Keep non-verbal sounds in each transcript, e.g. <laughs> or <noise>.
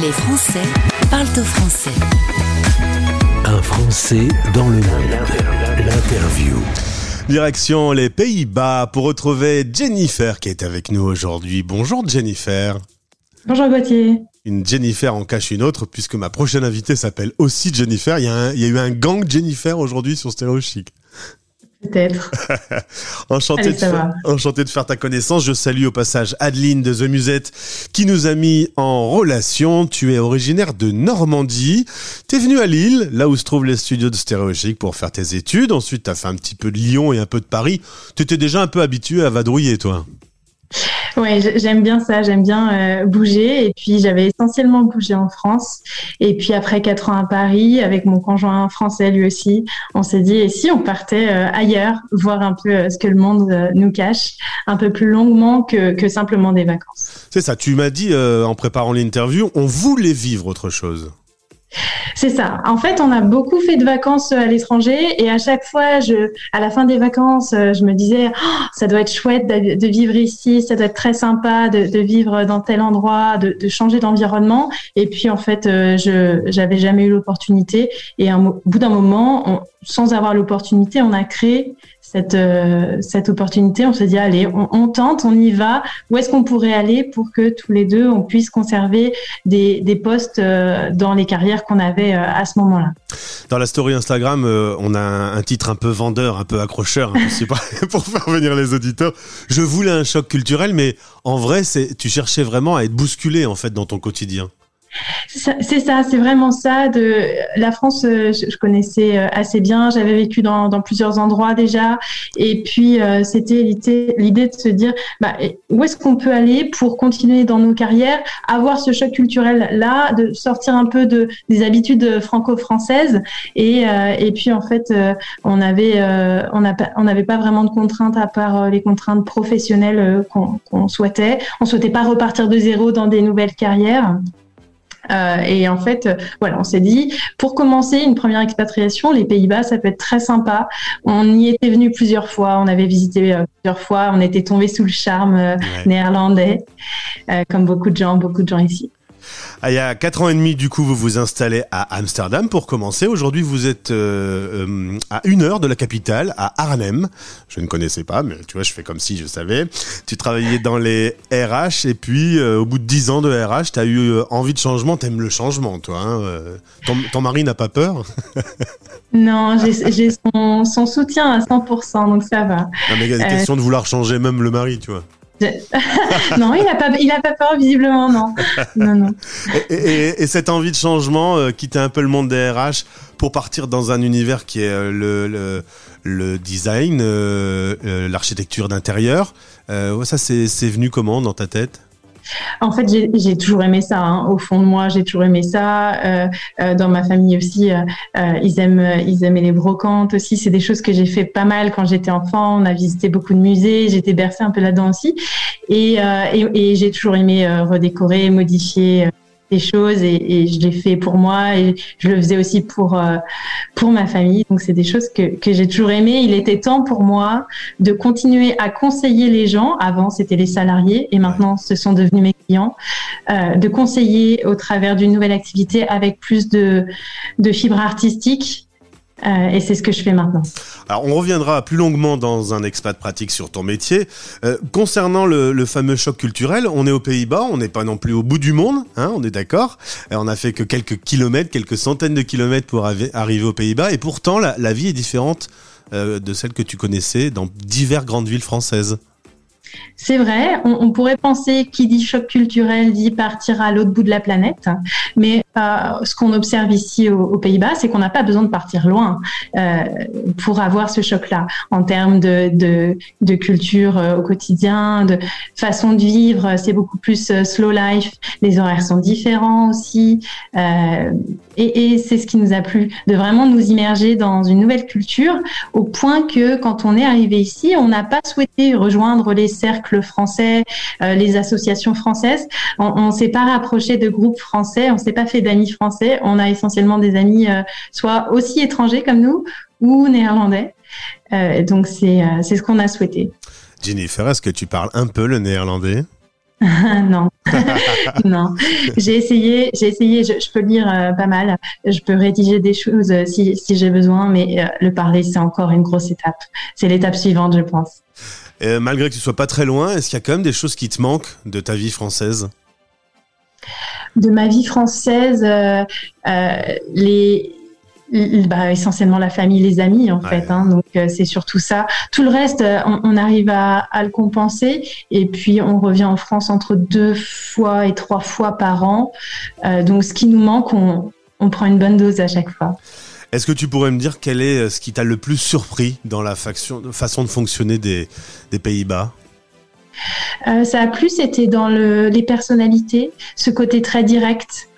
Les Français parlent au français. Un Français dans le monde. L'interview. Direction les Pays-Bas pour retrouver Jennifer qui est avec nous aujourd'hui. Bonjour Jennifer. Bonjour Gauthier. Une Jennifer en cache une autre puisque ma prochaine invitée s'appelle aussi Jennifer. Il y, a un- il y a eu un gang Jennifer aujourd'hui sur Stéréo Chic. Peut-être. <laughs> Enchanté, Allez, de faire, enchanté de faire ta connaissance. Je salue au passage Adeline de The Musette qui nous a mis en relation. Tu es originaire de Normandie. T'es venu à Lille, là où se trouvent les studios de Stéréo Chic pour faire tes études. Ensuite, t'as fait un petit peu de Lyon et un peu de Paris. T'étais déjà un peu habitué à vadrouiller, toi. Ouais, j'aime bien ça, j'aime bien euh, bouger. Et puis j'avais essentiellement bougé en France. Et puis après quatre ans à Paris, avec mon conjoint français lui aussi, on s'est dit et si on partait euh, ailleurs, voir un peu euh, ce que le monde nous cache, un peu plus longuement que, simplement des vacances. C'est ça, tu m'as dit en préparant l'interview, on voulait vivre autre chose. C'est ça. En fait, on a beaucoup fait de vacances à l'étranger et à chaque fois, à la fin des vacances, euh, je me disais, Oh, ça doit être chouette de, vivre ici, ça doit être très sympa de, vivre dans tel endroit, de, changer d'environnement. Et puis, en fait, euh, je, j'avais jamais eu l'opportunité. Et au bout d'un moment, sans avoir l'opportunité, on a créé cette, euh, cette opportunité. On s'est dit, allez, on, tente, on y va. Où est-ce qu'on pourrait aller pour que tous les deux, on puisse conserver des, des postes euh, dans les carrières qu'on avait euh, à ce moment-là? Dans la story Instagram, on a un, titre un peu vendeur, un peu accrocheur, hein, sais pas, <laughs> pour faire venir les auditeurs. Je voulais un choc culturel, mais en vrai, c'est, tu cherchais vraiment à être bousculé en fait dans ton quotidien. C'est ça- c'est vraiment ça. La France, euh, je, connaissais euh, assez bien. J'avais vécu dans, plusieurs endroits déjà, et puis euh, c'était l'idée de se dire, bah, où est-ce qu'on peut aller pour continuer dans nos carrières, avoir ce choc culturel là, de sortir un peu de des habitudes franco-françaises, et puis en fait, on n'avait pas vraiment de contraintes à part les contraintes professionnelles qu'on qu'on souhaitait. On souhaitait pas repartir de zéro dans des nouvelles carrières. Euh, et en fait, euh, voilà, on s'est dit, pour commencer une première expatriation, les Pays-Bas, ça peut être très sympa. On y était venu plusieurs fois, on avait visité euh, plusieurs fois, on était tombé sous le charme euh, Ouais. néerlandais, euh, comme beaucoup de gens, beaucoup de gens ici. Ah, il y a quatre ans et demi, du coup, vous vous installez à Amsterdam pour commencer. Aujourd'hui, vous êtes euh, euh, à une heure de la capitale, à Arnhem. Je ne connaissais pas, mais tu vois, je fais comme si je savais. Tu travaillais dans les RH et puis, euh, au bout de dix ans de RH, tu as eu envie de changement. T'aimes le changement, toi. Hein ton, ton mari n'a pas peur? <laughs> Non, j'ai son, son soutien à 100%, donc ça va. Non, mais il y a des Euh. questions de vouloir changer même le mari, tu vois. Non, il a pas, pas peur visiblement, non. Non. Et, et- et cette envie de changement, euh, quitter un peu le monde des RH pour partir dans un univers qui est euh, le, design, euh, l'architecture d'intérieur, ça c'est venu comment dans ta tête? En fait, j'ai j'ai toujours aimé ça. hein. Au fond de moi, j'ai toujours aimé ça. Euh, euh, dans ma famille aussi, euh, euh, ils aiment, ils aimaient les brocantes aussi. C'est des choses que j'ai fait pas mal quand j'étais enfant. On a visité beaucoup de musées. J'étais bercée un peu là-dedans aussi. Et, et, et j'ai toujours aimé redécorer, modifier. Des choses et, et je l'ai fait pour moi et je le faisais aussi pour euh, pour ma famille. Donc c'est des choses que, que j'ai toujours aimé il était temps pour moi de continuer à conseiller les gens. Avant c'était les salariés et maintenant ce sont devenus mes clients euh, de conseiller au travers d'une nouvelle activité avec plus de, de fibres artistiques. Euh, et c'est ce que je fais maintenant. Alors on reviendra plus longuement dans un expat pratique sur ton métier. Euh, concernant le, le fameux choc culturel, on est aux Pays-Bas, on n'est pas non plus au bout du monde, hein, on est d'accord. Et On a fait que quelques kilomètres, quelques centaines de kilomètres pour arri- arriver aux Pays-Bas, et pourtant la, la vie est différente euh, de celle que tu connaissais dans diverses grandes villes françaises. C'est vrai, on, on pourrait penser qui dit choc culturel dit partir à l'autre bout de la planète, mais euh, ce qu'on observe ici aux, Pays-Bas, c'est qu'on n'a pas besoin de partir loin euh, pour avoir ce choc-là en termes de, culture euh, au quotidien, de façon de vivre. C'est beaucoup plus euh, slow life. Les horaires sont différents aussi, euh, et, c'est ce qui nous a plu de vraiment nous immerger dans une nouvelle culture au point que quand on est arrivé ici, on n'a pas souhaité rejoindre les cercles français, euh, les associations françaises. On, ne s'est pas rapproché de groupes français, on s'est pas fait d'amis français. On a essentiellement des amis euh, soit aussi étrangers comme nous ou néerlandais. Euh, donc c'est euh, c'est ce qu'on a souhaité. Jennifer, est-ce que tu parles un peu le néerlandais? <laughs> Non, <laughs> non. J'ai essayé, j'ai essayé. Je, peux lire euh, pas mal. Je peux rédiger des choses euh, si, si j'ai besoin, mais euh, le parler, c'est encore une grosse étape. C'est l'étape suivante, je pense. malgré que tu sois pas très loin, est-ce qu'il y a quand même des choses qui te manquent de ta vie française? De ma vie française, les bah, essentiellement la famille, les amis en fait. Hein, donc euh, c'est surtout ça. Tout le reste, euh, on, arrive à, à, le compenser et puis on revient en France entre deux fois et trois fois par an. Euh, donc ce qui nous manque, on, on, prend une bonne dose à chaque fois. Est-ce que tu pourrais me dire quel est ce qui t'a le plus surpris dans la façon de fonctionner des, des Pays-Bas? Euh, ça a plus été dans le, les personnalités, ce côté très direct,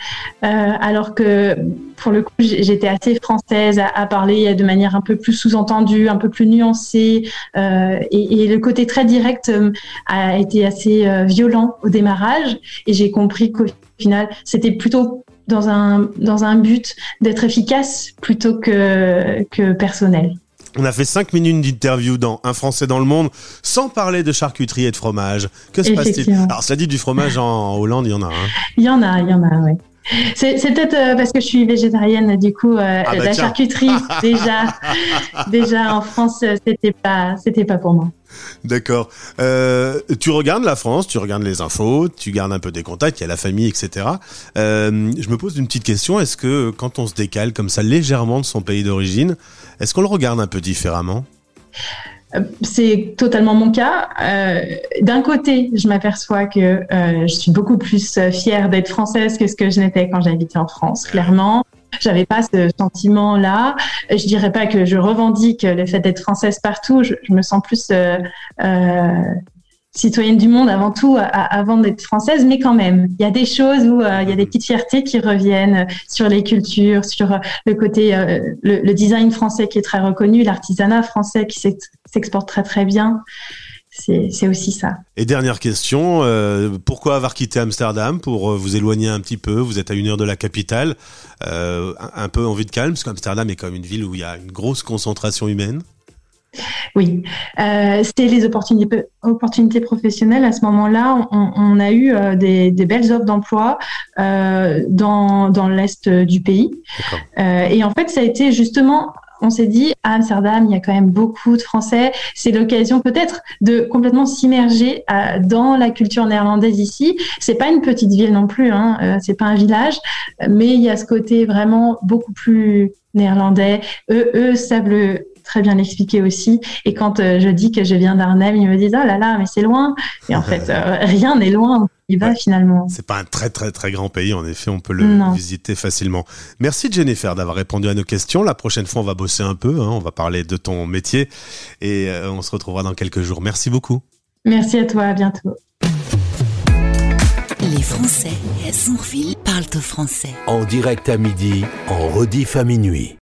euh, alors que pour le coup j'étais assez française à, parler de manière un peu plus sous-entendue, un peu plus nuancée, euh, et, et, le côté très direct euh, a été assez euh, violent au démarrage, et j'ai compris qu'au final c'était plutôt dans un, dans un but d'être efficace plutôt que, que personnel. On a fait 5 minutes d'interview dans Un Français dans le monde sans parler de charcuterie et de fromage. Que se passe-t-il Alors, ça dit du fromage en Hollande, il y en a. Hein. Il y en a, il y en a, oui. C'est peut-être euh, parce que je suis végétarienne, du coup, euh, ah bah la charcuterie, déjà, <laughs> déjà en France, euh, c'était pas, c'était pas pour moi. D'accord. tu regardes la France, tu regardes les infos, tu gardes un peu des contacts, il y a la famille, etc. je me pose une petite question. Est-ce que quand on se décale comme ça légèrement de son pays d'origine, est-ce qu'on le regarde un peu différemment? C'est totalement mon cas. Euh, d'un côté, je m'aperçois que euh, je suis beaucoup plus fière d'être française que ce que je n'étais quand j'habitais en France, clairement. J'avais pas ce sentiment-là. Je dirais pas que je revendique le fait d'être française partout. Je, me sens plus euh, citoyenne du monde avant tout, avant d'être française, mais quand même, il y a des choses où euh, il y a des petites fiertés qui reviennent sur les cultures, sur euh, le côté, euh, le, design français qui est très reconnu, l'artisanat français qui s'exporte très très bien. C'est aussi ça. Et dernière question, pourquoi avoir quitté Amsterdam pour vous éloigner un petit peu? Vous êtes à une heure de la capitale, un peu envie de calme, parce qu'Amsterdam est quand même une ville où il y a une grosse concentration humaine. Oui, euh, c'était les opportunités, opportunités professionnelles. À ce moment-là, on, a eu euh, des, belles offres d'emploi euh, dans, dans l'est du pays. Euh, et en fait, ça a été justement on s'est dit à Amsterdam, il y a quand même beaucoup de Français. C'est l'occasion peut-être de complètement s'immerger dans la culture néerlandaise ici. C'est pas une petite ville non plus, hein, euh, c'est pas un village, mais il y a ce côté vraiment beaucoup plus néerlandais. Eux, eux savent le très bien l'expliquer aussi. Et quand euh, je dis que je viens d'Arnhem, ils me disent oh là là, mais c'est loin. Et en fait, <laughs> euh, rien n'est loin. Il va finalement. C'est pas un très très très grand pays, en effet, on peut le visiter facilement. Merci Jennifer d'avoir répondu à nos questions. La prochaine fois, on va bosser un peu, hein. on va parler de ton métier et euh, on se retrouvera dans quelques jours. Merci beaucoup. Merci à toi, à bientôt. Les Français, Sonfil parlent au français. En direct à midi, en rediff à minuit.